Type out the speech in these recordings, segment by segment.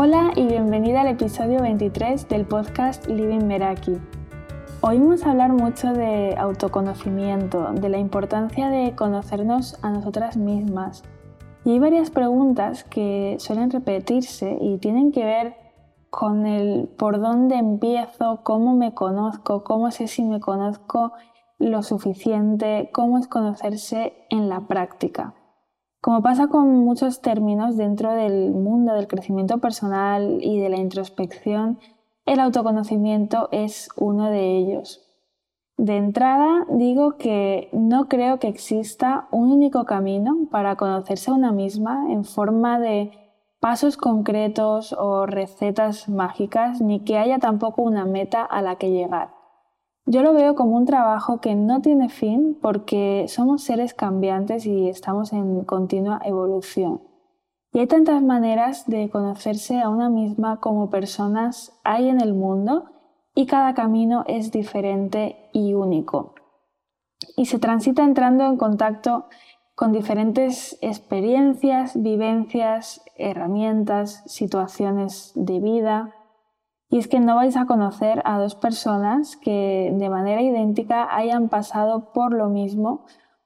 Hola y bienvenida al episodio 23 del podcast Living Meraki. A hablar mucho de autoconocimiento, de la importancia de conocernos a nosotras mismas. Y hay varias preguntas que suelen repetirse y tienen que ver con el por dónde empiezo, cómo me conozco, cómo sé si me conozco lo suficiente, cómo es conocerse en la práctica. Como pasa con muchos términos dentro del mundo del crecimiento personal y de la introspección, el autoconocimiento es uno de ellos. De entrada digo que no creo que exista un único camino para conocerse a una misma en forma de pasos concretos o recetas mágicas, ni que haya tampoco una meta a la que llegar. Yo lo veo como un trabajo que no tiene fin porque somos seres cambiantes y estamos en continua evolución. Y hay tantas maneras de conocerse a una misma como personas hay en el mundo y cada camino es diferente y único. Y se transita entrando en contacto con diferentes experiencias, vivencias, herramientas, situaciones de vida. Y es que no vais a conocer a dos personas que de manera idéntica hayan pasado por lo mismo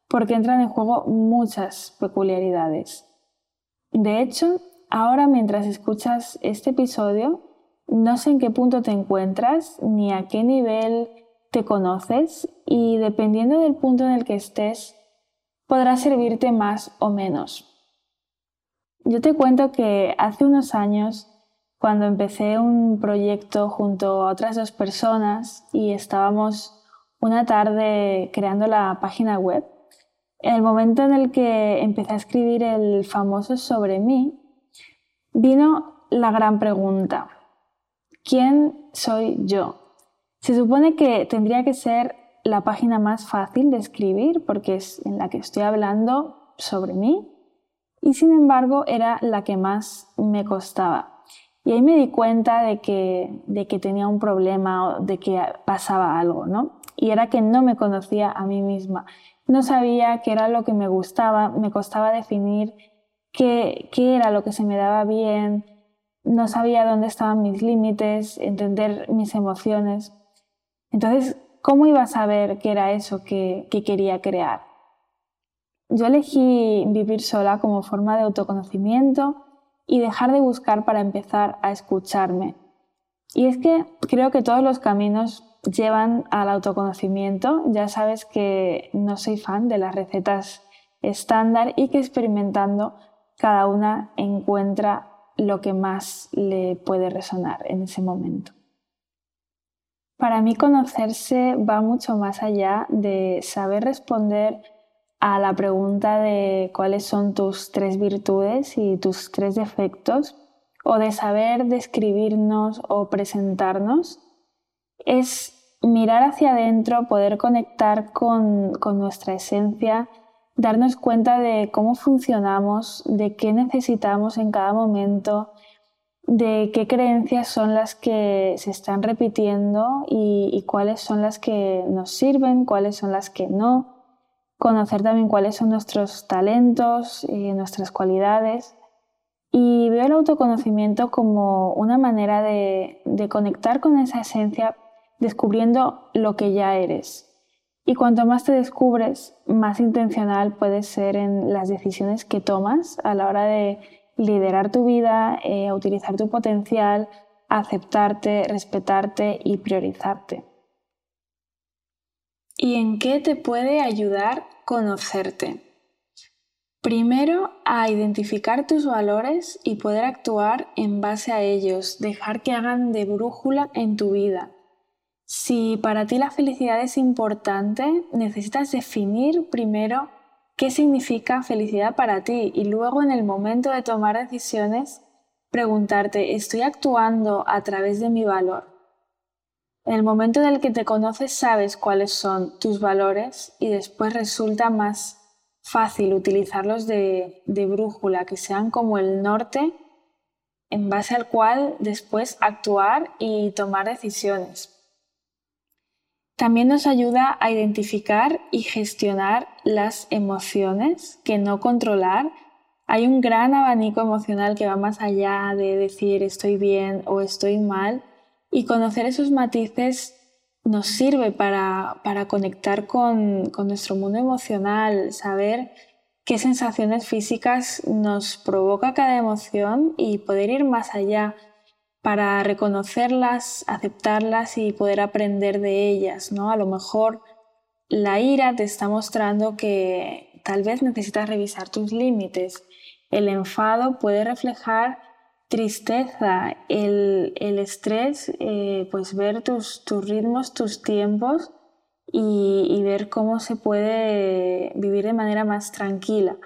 porque entran en juego muchas peculiaridades. De hecho, ahora mientras escuchas este episodio, no sé en qué punto te encuentras ni a qué nivel te conoces y dependiendo del punto en el que estés, podrá servirte más o menos. Yo te cuento que hace unos años, cuando empecé un proyecto junto a otras dos personas y estábamos una tarde creando la página web, en el momento en el que empecé a escribir el famoso sobre mí, vino la gran pregunta. ¿Quién soy yo? Se supone que tendría que ser la página más fácil de escribir porque es en la que estoy hablando sobre mí y sin embargo era la que más me costaba. Y ahí me di cuenta de que, de que tenía un problema o de que pasaba algo, ¿no? Y era que no me conocía a mí misma no sabía qué era lo que me gustaba, me costaba definir qué, qué era lo que se me daba bien, no sabía dónde estaban mis límites, entender mis emociones. Entonces, ¿cómo iba a saber qué era eso que, que quería crear? Yo elegí vivir sola como forma de autoconocimiento y dejar de buscar para empezar a escucharme. Y es que creo que todos los caminos llevan al autoconocimiento. Ya sabes que no soy fan de las recetas estándar y que experimentando cada una encuentra lo que más le puede resonar en ese momento. Para mí conocerse va mucho más allá de saber responder a la pregunta de cuáles son tus tres virtudes y tus tres defectos o de saber describirnos o presentarnos es mirar hacia adentro, poder conectar con, nuestra esencia, darnos cuenta de cómo funcionamos, de qué necesitamos en cada momento, de qué creencias son las que se están repitiendo y, cuáles son las que nos sirven, cuáles son las que no. Conocer también cuáles son nuestros talentos y nuestras cualidades. Y veo el autoconocimiento como una manera de conectar con esa esencia descubriendo lo que ya eres. Y cuanto más te descubres, más intencional puedes ser en las decisiones que tomas a la hora de liderar tu vida, eh, utilizar tu potencial, aceptarte, respetarte y priorizarte. ¿Y en qué te puede ayudar conocerte? Primero, a identificar tus valores y poder actuar en base a ellos, dejar que hagan de brújula en tu vida si para ti la felicidad es importante, necesitas definir primero qué significa felicidad para ti y luego en el momento de tomar decisiones preguntarte, ¿estoy actuando a través de mi valor? En el momento en el que te conoces sabes cuáles son tus valores y después resulta más fácil utilizarlos de, de brújula, que sean como el norte en base al cual después actuar y tomar decisiones. También nos ayuda a identificar y gestionar las emociones que no controlar, hay un gran abanico emocional que va más allá de decir estoy bien o estoy mal y conocer esos matices nos sirve para, conectar con, con nuestro mundo emocional, saber qué sensaciones físicas nos provoca cada emoción y poder ir más allá para reconocerlas, aceptarlas y poder aprender de ellas, ¿no? A lo mejor la ira te está mostrando que tal vez necesitas revisar tus límites. El enfado puede reflejar tristeza, el, estrés, eh, pues ver tus, ritmos, tus tiempos y, ver cómo se puede vivir de manera más tranquila.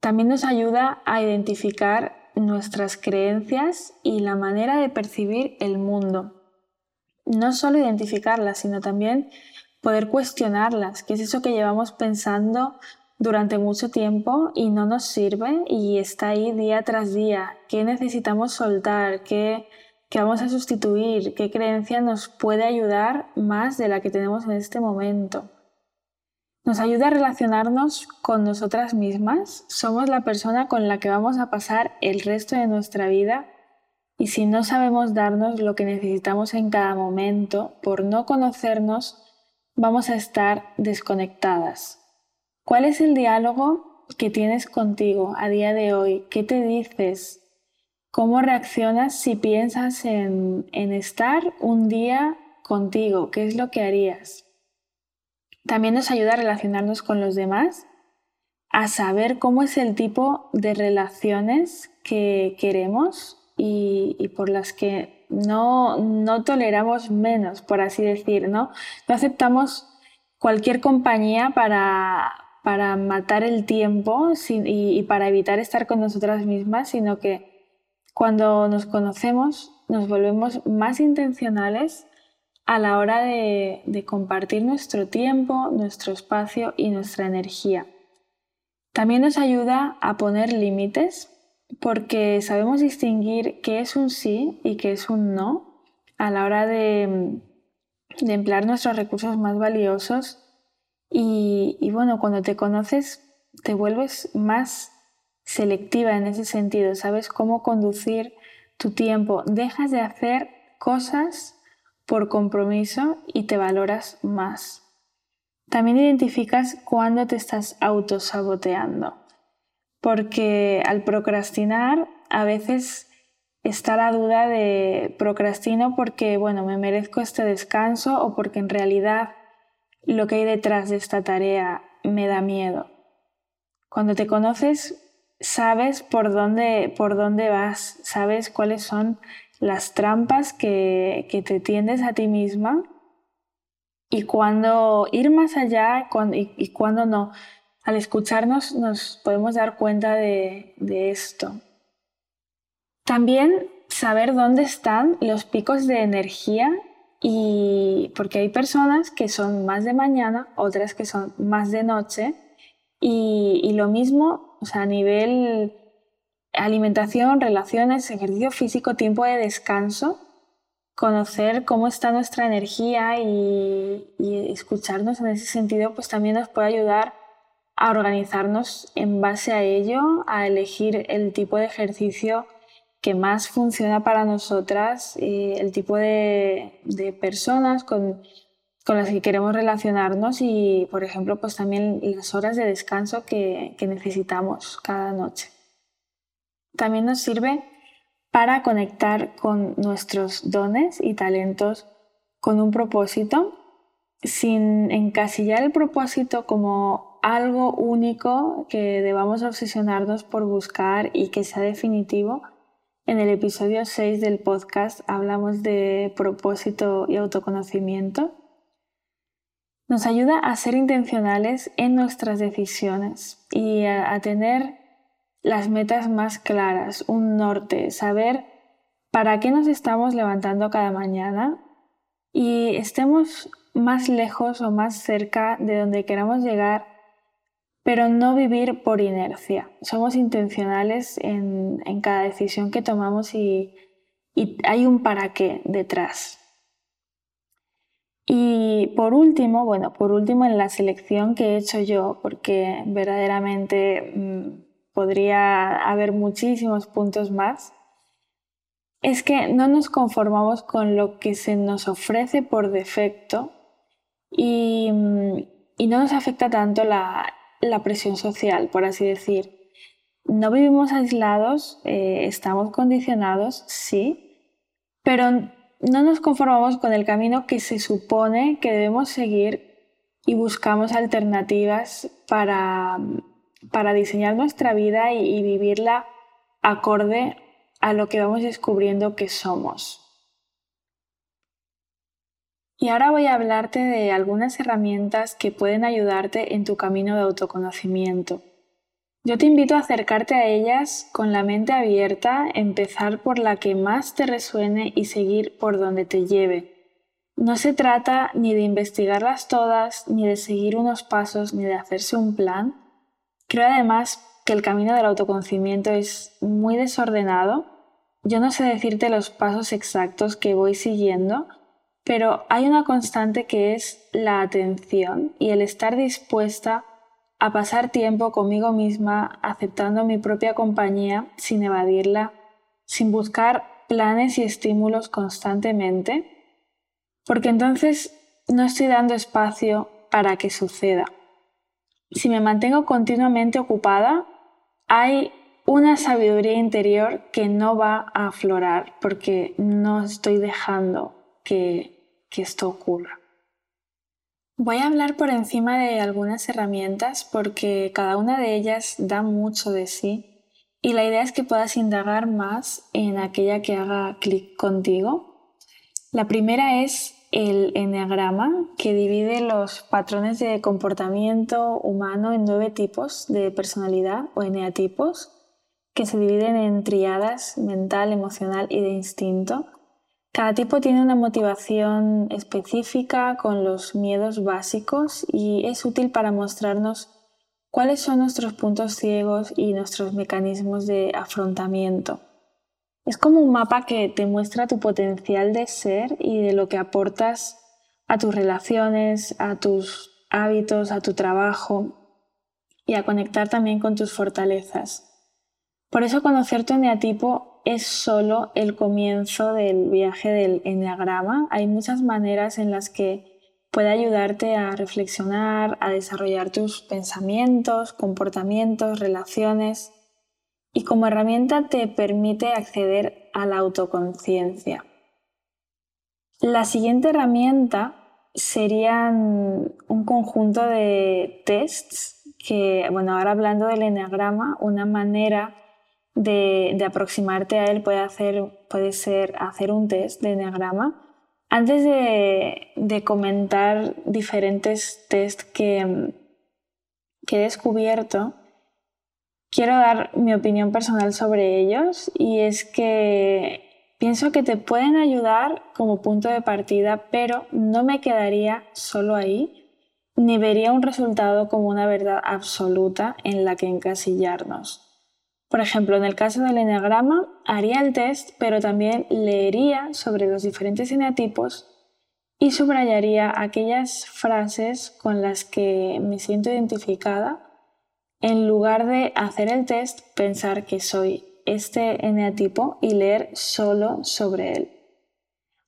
También nos ayuda a identificar nuestras creencias y la manera de percibir el mundo. No solo identificarlas, sino también poder cuestionarlas, qué es eso que llevamos pensando durante mucho tiempo y no nos sirve y está ahí día tras día, qué necesitamos soltar, qué, vamos a sustituir, qué creencia nos puede ayudar más de la que tenemos en este momento. Nos ayuda a relacionarnos con nosotras mismas, somos la persona con la que vamos a pasar el resto de nuestra vida y si no sabemos darnos lo que necesitamos en cada momento, por no conocernos, vamos a estar desconectadas. ¿Cuál es el diálogo que tienes contigo a día de hoy? ¿Qué te dices? ¿Cómo reaccionas si piensas en, estar un día contigo? ¿Qué es lo que harías? También nos ayuda a relacionarnos con los demás, a saber cómo es el tipo de relaciones que queremos y, y por las que no, no toleramos menos, por así decir, ¿no? No aceptamos cualquier compañía para, para matar el tiempo y, para evitar estar con nosotras mismas, sino que cuando nos conocemos nos volvemos más intencionales a la hora de, compartir nuestro tiempo, nuestro espacio y nuestra energía. También nos ayuda a poner límites porque sabemos distinguir qué es un sí y qué es un no a la hora de, emplear nuestros recursos más valiosos y, bueno, cuando te conoces te vuelves más selectiva en ese sentido, sabes cómo conducir tu tiempo, dejas de hacer cosas por compromiso y te valoras más. También identificas cuándo te estás autosaboteando porque al procrastinar a veces está la duda de procrastino porque, bueno, me merezco este descanso o porque en realidad lo que hay detrás de esta tarea me da miedo. Cuando te conoces, sabes por dónde, por dónde vas, sabes cuáles son las trampas que, que te tiendes a ti misma y cuándo ir más allá y, y cuándo no. Al escucharnos nos podemos dar cuenta de, esto. También saber dónde están los picos de energía y porque hay personas que son más de mañana, otras que son más de noche y, lo mismo, o sea, a nivel alimentación, relaciones, ejercicio físico, tiempo de descanso, conocer cómo está nuestra energía y, y escucharnos en ese sentido, pues también nos puede ayudar a organizarnos en base a ello, a elegir el tipo de ejercicio que más funciona para nosotras, y el tipo de, personas con, las que queremos relacionarnos y, por ejemplo, pues también las horas de descanso que, que necesitamos cada noche. También nos sirve para conectar con nuestros dones y talentos con un propósito, sin encasillar el propósito como algo único que debamos obsesionarnos por buscar y que sea definitivo. En el episodio 6 del podcast hablamos de propósito y autoconocimiento. Nos ayuda a ser intencionales en nuestras decisiones y a, tener las metas más claras, un norte, saber para qué nos estamos levantando cada mañana y estemos más lejos o más cerca de donde queramos llegar pero no vivir por inercia. Somos intencionales en, cada decisión que tomamos y, hay un para qué detrás. Y por último, bueno, por último en la selección que he hecho yo, porque verdaderamente mm, podría haber muchísimos puntos más, es que no nos conformamos con lo que se nos ofrece por defecto y, no nos afecta tanto la, presión social, por así decir. No vivimos aislados, eh, estamos condicionados, sí, pero no nos conformamos con el camino que se supone que debemos seguir y buscamos alternativas para, diseñar nuestra vida y vivirla acorde a lo que vamos descubriendo que somos. Y ahora voy a hablarte de algunas herramientas que pueden ayudarte en tu camino de autoconocimiento. Yo te invito a acercarte a ellas con la mente abierta, empezar por la que más te resuene y seguir por donde te lleve. No se trata ni de investigarlas todas, ni de seguir unos pasos, ni de hacerse un plan. Creo además que el camino del autoconocimiento es muy desordenado. Yo no sé decirte los pasos exactos que voy siguiendo, pero hay una constante que es la atención y el estar dispuesta a pasar tiempo conmigo misma, aceptando mi propia compañía sin evadirla, sin buscar planes y estímulos constantemente porque entonces no estoy dando espacio para que suceda. Si me mantengo continuamente ocupada, hay una sabiduría interior que no va a aflorar porque no estoy dejando que, esto ocurra. Voy a hablar por encima de algunas herramientas porque cada una de ellas da mucho de sí y la idea es que puedas indagar más en aquella que haga clic contigo la primera es el enneagrama, que divide los patrones de comportamiento humano en nueve tipos de personalidad o eneatipos, que se dividen en triadas mental, emocional y de instinto. Cada tipo tiene una motivación específica con los miedos básicos y es útil para mostrarnos cuáles son nuestros puntos ciegos y nuestros mecanismos de afrontamiento. Es como un mapa que te muestra tu potencial de ser y de lo que aportas a tus relaciones, a tus hábitos, a tu trabajo y a conectar también con tus fortalezas. Por eso conocer tu eneatipo es solo el comienzo del viaje del eneagrama. Hay muchas maneras en las que puede ayudarte a reflexionar, a desarrollar tus pensamientos, comportamientos, relaciones y como herramienta te permite acceder a la autoconciencia. La siguiente herramienta serían un conjunto de tests que, bueno, ahora hablando del enneagrama, una manera de, aproximarte a él puede, puede ser hacer un test de enneagrama. Antes de, comentar diferentes tests que, que he descubierto, quiero dar mi opinión personal sobre ellos y es que pienso que te pueden ayudar como punto de partida, pero no me quedaría solo ahí, ni vería un resultado como una verdad absoluta en la que encasillarnos. Por ejemplo, en el caso del eneagrama, haría el test, pero también leería sobre los diferentes eneatipos y subrayaría aquellas frases con las que me siento identificada en lugar de hacer el test, pensar que soy este eneatipo y leer solo sobre él.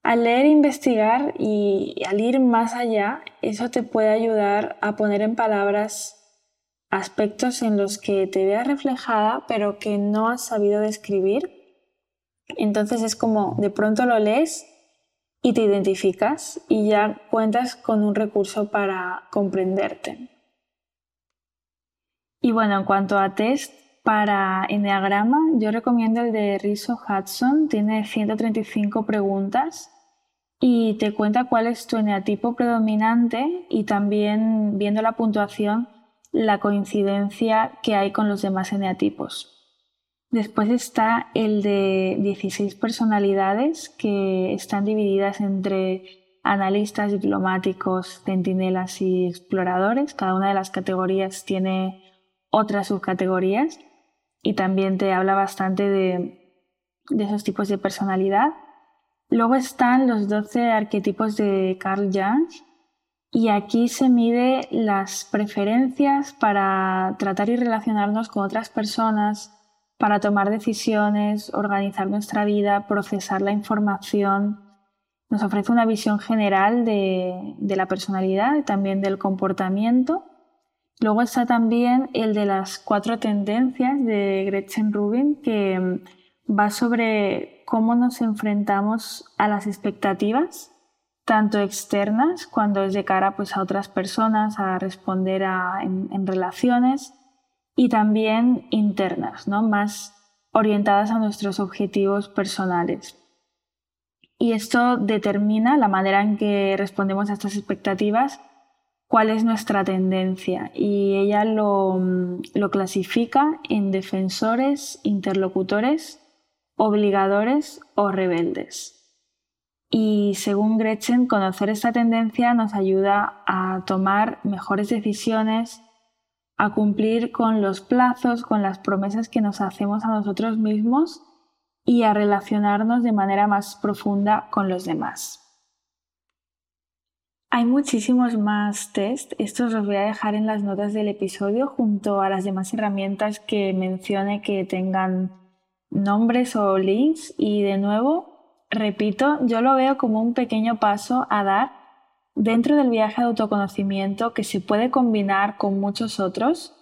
Al leer, investigar y al ir más allá, eso te puede ayudar a poner en palabras aspectos en los que te veas reflejada pero que no has sabido describir. Entonces es como de pronto lo lees y te identificas y ya cuentas con un recurso para comprenderte. Y bueno, en cuanto a test para Enneagrama, yo recomiendo el de Rizzo Hudson, tiene 135 preguntas y te cuenta cuál es tu eneatipo predominante y también viendo la puntuación la coincidencia que hay con los demás eneatipos. Después está el de 16 personalidades que están divididas entre analistas, diplomáticos, centinelas y exploradores. Cada una de las categorías tiene otras subcategorías y también te habla bastante de, esos tipos de personalidad. Luego están los 12 arquetipos de Carl Jung y aquí se mide las preferencias para tratar y relacionarnos con otras personas, para tomar decisiones, organizar nuestra vida, procesar la información. Nos ofrece una visión general de, la personalidad y también del comportamiento. Luego está también el de las cuatro tendencias de Gretchen Rubin, que va sobre cómo nos enfrentamos a las expectativas, tanto externas, cuando es de cara pues, a otras personas, a responder en relaciones, y también internas, ¿no? más orientadas a nuestros objetivos personales. Y esto determina la manera en que respondemos a estas expectativas, cuál es nuestra tendencia. Y ella lo, lo clasifica en defensores, interlocutores, obligadores o rebeldes. Y según Gretchen, conocer esta tendencia nos ayuda a tomar mejores decisiones, a cumplir con los plazos, con las promesas que nos hacemos a nosotros mismos y a relacionarnos de manera más profunda con los demás. Hay muchísimos más test, estos los voy a dejar en las notas del episodio junto a las demás herramientas que mencione que tengan nombres o links y de nuevo, repito, yo lo veo como un pequeño paso a dar dentro del viaje de autoconocimiento que se puede combinar con muchos otros,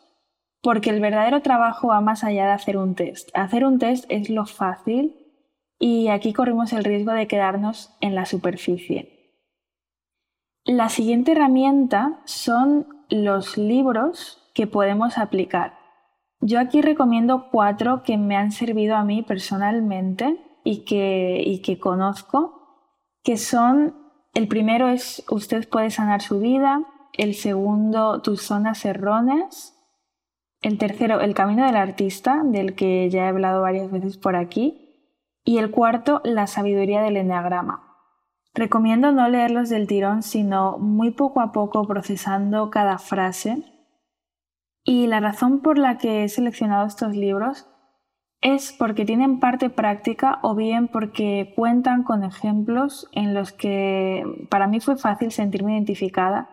porque el verdadero trabajo va más allá de hacer un test. Hacer un test es lo fácil y aquí corremos el riesgo de quedarnos en la superficie. La siguiente herramienta son los libros que podemos aplicar. Yo aquí recomiendo cuatro que me han servido a mí personalmente y que, y que conozco, que son el primero es Usted puede sanar su vida. El segundo, Tus zonas erróneas. El tercero, El camino del artista, del que ya he hablado varias veces por aquí. Y el cuarto, La sabiduría del enneagrama. Recomiendo no leerlos del tirón, sino muy poco a poco procesando cada frase. Y la razón por la que he seleccionado estos libros es porque tienen parte práctica o bien porque cuentan con ejemplos en los que para mí fue fácil sentirme identificada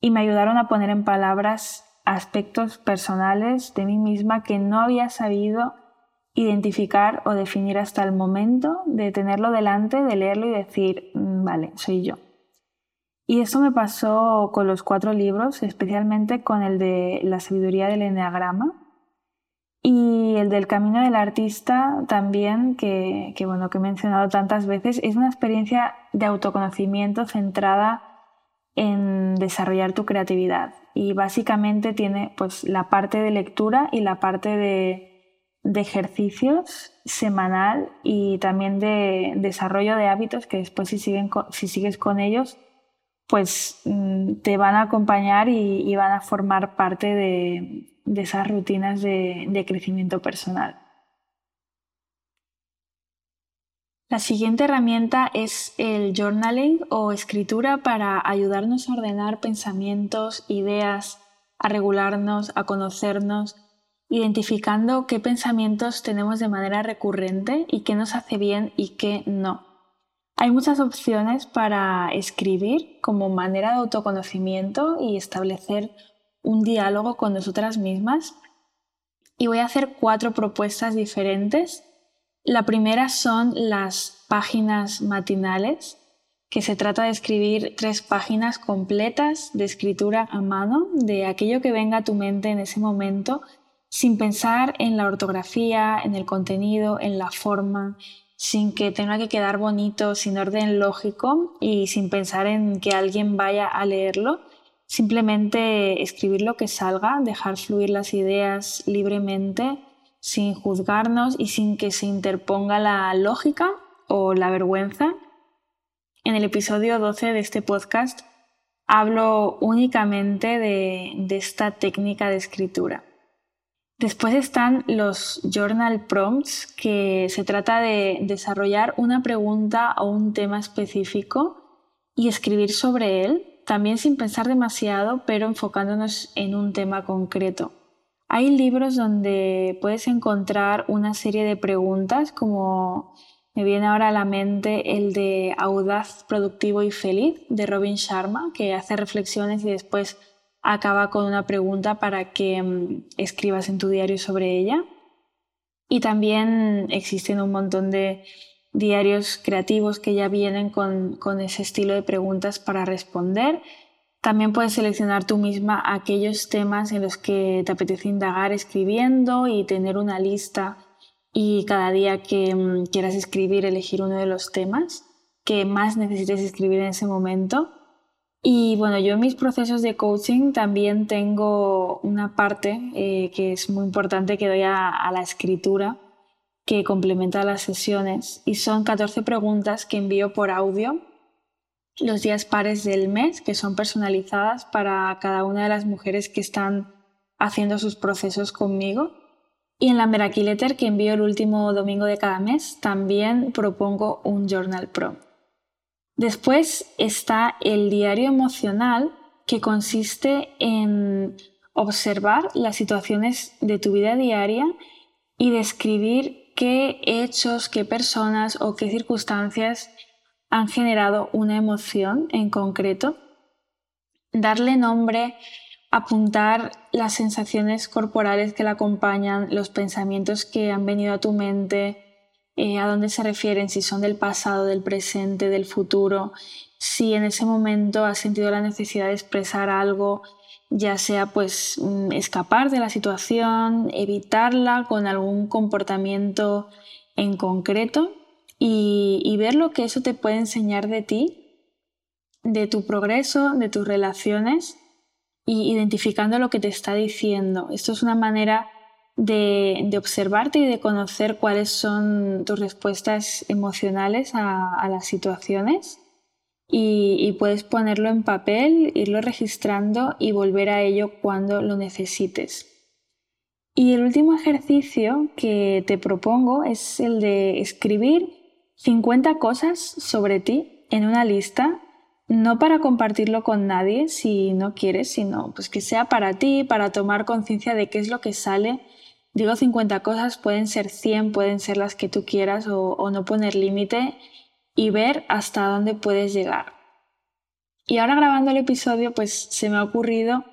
y me ayudaron a poner en palabras aspectos personales de mí misma que no había sabido identificar o definir hasta el momento de tenerlo delante, de leerlo y decir, mm, vale, soy yo. Y esto me pasó con los cuatro libros, especialmente con el de La sabiduría del enneagrama, y el del camino del artista también, que, bueno, que he mencionado tantas veces, es una experiencia de autoconocimiento centrada en desarrollar tu creatividad. Y básicamente tiene pues, la parte de lectura y la parte de, de ejercicios semanal y también de desarrollo de hábitos que después si, siguen, si sigues con ellos, pues mm, te van a acompañar y van a formar parte de, de esas rutinas de, crecimiento personal. La siguiente herramienta es el journaling o escritura para ayudarnos a ordenar pensamientos, ideas, a regularnos, a conocernos, identificando qué pensamientos tenemos de manera recurrente y qué nos hace bien y qué no. Hay muchas opciones para escribir como manera de autoconocimiento y establecer un diálogo con nosotras mismas y voy a hacer cuatro propuestas diferentes. La primera son las páginas matinales, que se trata de escribir tres páginas completas de escritura a mano de aquello que venga a tu mente en ese momento, sin pensar en la ortografía, en el contenido, en la forma, sin que tenga que quedar bonito, sin orden lógico y sin pensar en que alguien vaya a leerlo, Simplemente escribir lo que salga, dejar fluir las ideas libremente, sin juzgarnos y sin que se interponga la lógica o la vergüenza. En el episodio 12 de este podcast hablo únicamente de, esta técnica de escritura. Después están los journal prompts, que se trata de desarrollar una pregunta o un tema específico y escribir sobre él también sin pensar demasiado, pero enfocándonos en un tema concreto. Hay libros donde puedes encontrar una serie de preguntas como Me viene ahora a la mente el de Audaz, Productivo y Feliz de Robin Sharma, que hace reflexiones y después acaba con una pregunta para que mm, escribas en tu diario sobre ella. Y también existen un montón de diarios creativos que ya vienen con, con ese estilo de preguntas para responder. También puedes seleccionar tú misma aquellos temas en los que te apetece indagar escribiendo y tener una lista y cada día que mm, quieras escribir elegir uno de los temas que más necesites escribir en ese momento. Y bueno, yo en mis procesos de coaching también tengo una parte eh, que es muy importante que doy a, a la escritura que complementa las sesiones y son 14 preguntas que envío por audio los días pares del mes que son personalizadas para cada una de las mujeres que están haciendo sus procesos conmigo. Y en la Meraki Letter que envío el último domingo de cada mes también propongo un Journal Pro. Después está el diario emocional que consiste en observar las situaciones de tu vida diaria y describir qué hechos, qué personas o qué circunstancias han generado una emoción en concreto. Darle nombre, apuntar las sensaciones corporales que la acompañan, los pensamientos que han venido a tu mente, eh, a dónde se refieren, si son del pasado, del presente, del futuro, si en ese momento has sentido la necesidad de expresar algo, ya sea pues mm, escapar de la situación, evitarla con algún comportamiento en concreto y, ver lo que eso te puede enseñar de ti, de tu progreso, de tus relaciones y identificando lo que te está diciendo. Esto es una manera de, observarte y de conocer cuáles son tus respuestas emocionales a, las situaciones y, puedes ponerlo en papel, irlo registrando y volver a ello cuando lo necesites. Y el último ejercicio que te propongo es el de escribir 50 cosas sobre ti en una lista, no para compartirlo con nadie si no quieres, sino pues que sea para ti, para tomar conciencia de qué es lo que sale Digo 50 cosas, pueden ser 100, pueden ser las que tú quieras o, no poner límite y ver hasta dónde puedes llegar. Y ahora grabando el episodio, pues se me ha ocurrido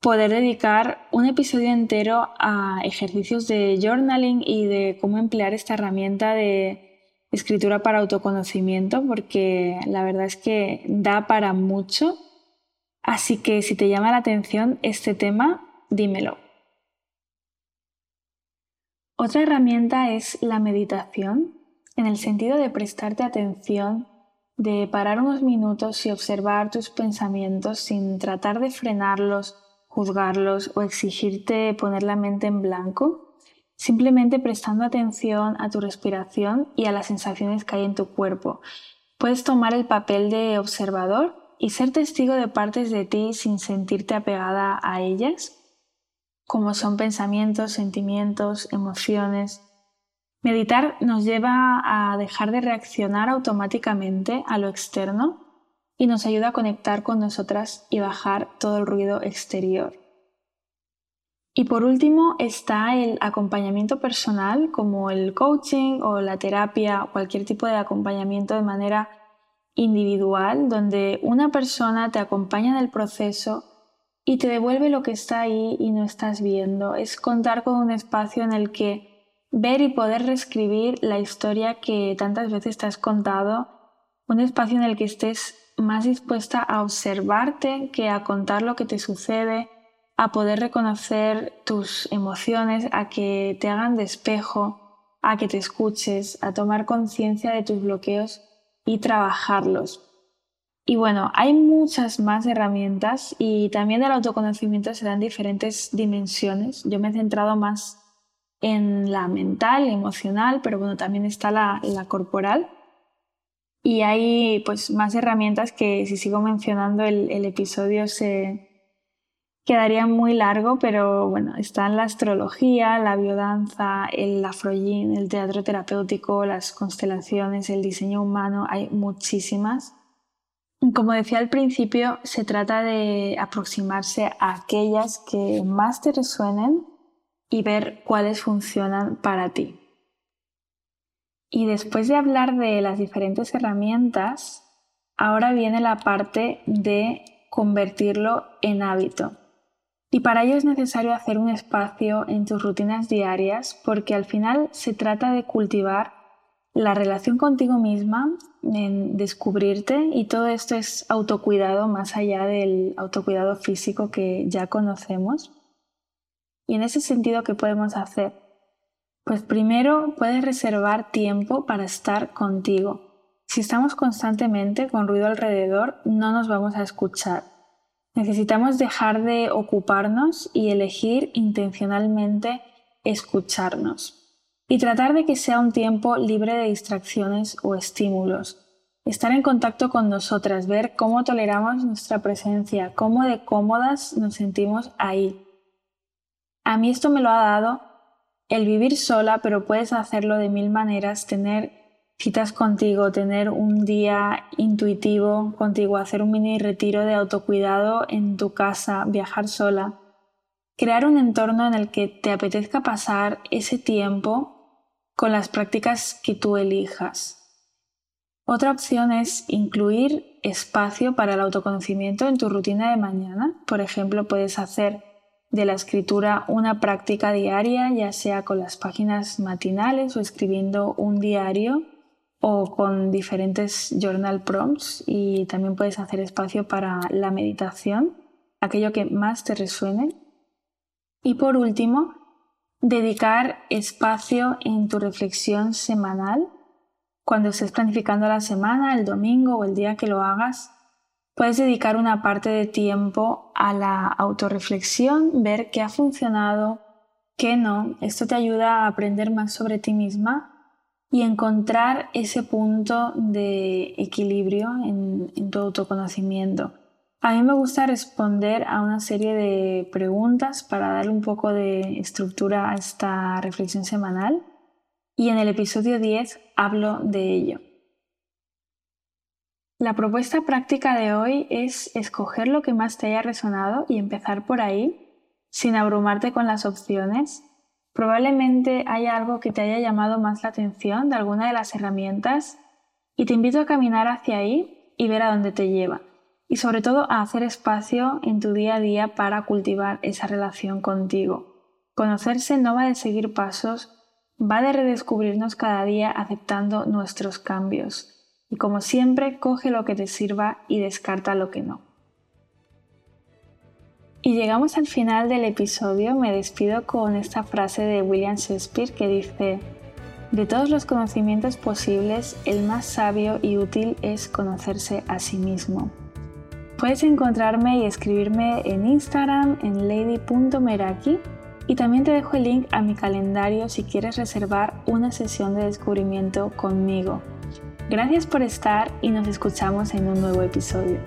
poder dedicar un episodio entero a ejercicios de journaling y de cómo emplear esta herramienta de escritura para autoconocimiento, porque la verdad es que da para mucho. Así que si te llama la atención este tema, dímelo. Otra herramienta es la meditación, en el sentido de prestarte atención, de parar unos minutos y observar tus pensamientos sin tratar de frenarlos, juzgarlos o exigirte poner la mente en blanco, simplemente prestando atención a tu respiración y a las sensaciones que hay en tu cuerpo. Puedes tomar el papel de observador y ser testigo de partes de ti sin sentirte apegada a ellas como son pensamientos, sentimientos, emociones. Meditar nos lleva a dejar de reaccionar automáticamente a lo externo y nos ayuda a conectar con nosotras y bajar todo el ruido exterior. Y por último está el acompañamiento personal como el coaching o la terapia cualquier tipo de acompañamiento de manera individual donde una persona te acompaña en el proceso y te devuelve lo que está ahí y no estás viendo. Es contar con un espacio en el que ver y poder reescribir la historia que tantas veces te has contado, un espacio en el que estés más dispuesta a observarte que a contar lo que te sucede, a poder reconocer tus emociones, a que te hagan de espejo, a que te escuches, a tomar conciencia de tus bloqueos y trabajarlos. Y bueno, hay muchas más herramientas y también del autoconocimiento se dan diferentes dimensiones. Yo me he centrado más en la mental, emocional, pero bueno, también está la, corporal. Y hay pues más herramientas que si sigo mencionando el, episodio se quedaría muy largo, pero bueno, están la astrología, la biodanza, el afroyin, el teatro terapéutico, las constelaciones, el diseño humano, hay muchísimas. Como decía al principio, se trata de aproximarse a aquellas que más te resuenen y ver cuáles funcionan para ti. Y después de hablar de las diferentes herramientas, ahora viene la parte de convertirlo en hábito. Y para ello es necesario hacer un espacio en tus rutinas diarias porque al final se trata de cultivar la relación contigo misma, en descubrirte y todo esto es autocuidado más allá del autocuidado físico que ya conocemos. Y en ese sentido, ¿qué podemos hacer? Pues primero puedes reservar tiempo para estar contigo. Si estamos constantemente con ruido alrededor, no nos vamos a escuchar. Necesitamos dejar de ocuparnos y elegir intencionalmente escucharnos. Y tratar de que sea un tiempo libre de distracciones o estímulos. Estar en contacto con nosotras, ver cómo toleramos nuestra presencia, cómo de cómodas nos sentimos ahí. A mí esto me lo ha dado el vivir sola, pero puedes hacerlo de mil maneras, tener citas contigo, tener un día intuitivo contigo, hacer un mini retiro de autocuidado en tu casa, viajar sola, crear un entorno en el que te apetezca pasar ese tiempo con las prácticas que tú elijas. Otra opción es incluir espacio para el autoconocimiento en tu rutina de mañana. Por ejemplo, puedes hacer de la escritura una práctica diaria, ya sea con las páginas matinales o escribiendo un diario o con diferentes journal prompts y también puedes hacer espacio para la meditación, aquello que más te resuene. Y por último, dedicar espacio en tu reflexión semanal. Cuando estés planificando la semana, el domingo o el día que lo hagas, puedes dedicar una parte de tiempo a la autorreflexión, ver qué ha funcionado, qué no. Esto te ayuda a aprender más sobre ti misma y encontrar ese punto de equilibrio en, tu autoconocimiento. A mí me gusta responder a una serie de preguntas para darle un poco de estructura a esta reflexión semanal y en el episodio 10 hablo de ello. La propuesta práctica de hoy es escoger lo que más te haya resonado y empezar por ahí, sin abrumarte con las opciones Probablemente haya algo que te haya llamado más la atención de alguna de las herramientas y te invito a caminar hacia ahí y ver a dónde te lleva. Y sobre todo a hacer espacio en tu día a día para cultivar esa relación contigo. Conocerse no va de seguir pasos, va de redescubrirnos cada día aceptando nuestros cambios. Y como siempre, coge lo que te sirva y descarta lo que no. Y llegamos al final del episodio, me despido con esta frase de William Shakespeare que dice, de todos los conocimientos posibles, el más sabio y útil es conocerse a sí mismo. Puedes encontrarme y escribirme en Instagram en lady.meraki y también te dejo el link a mi calendario si quieres reservar una sesión de descubrimiento conmigo. Gracias por estar y nos escuchamos en un nuevo episodio.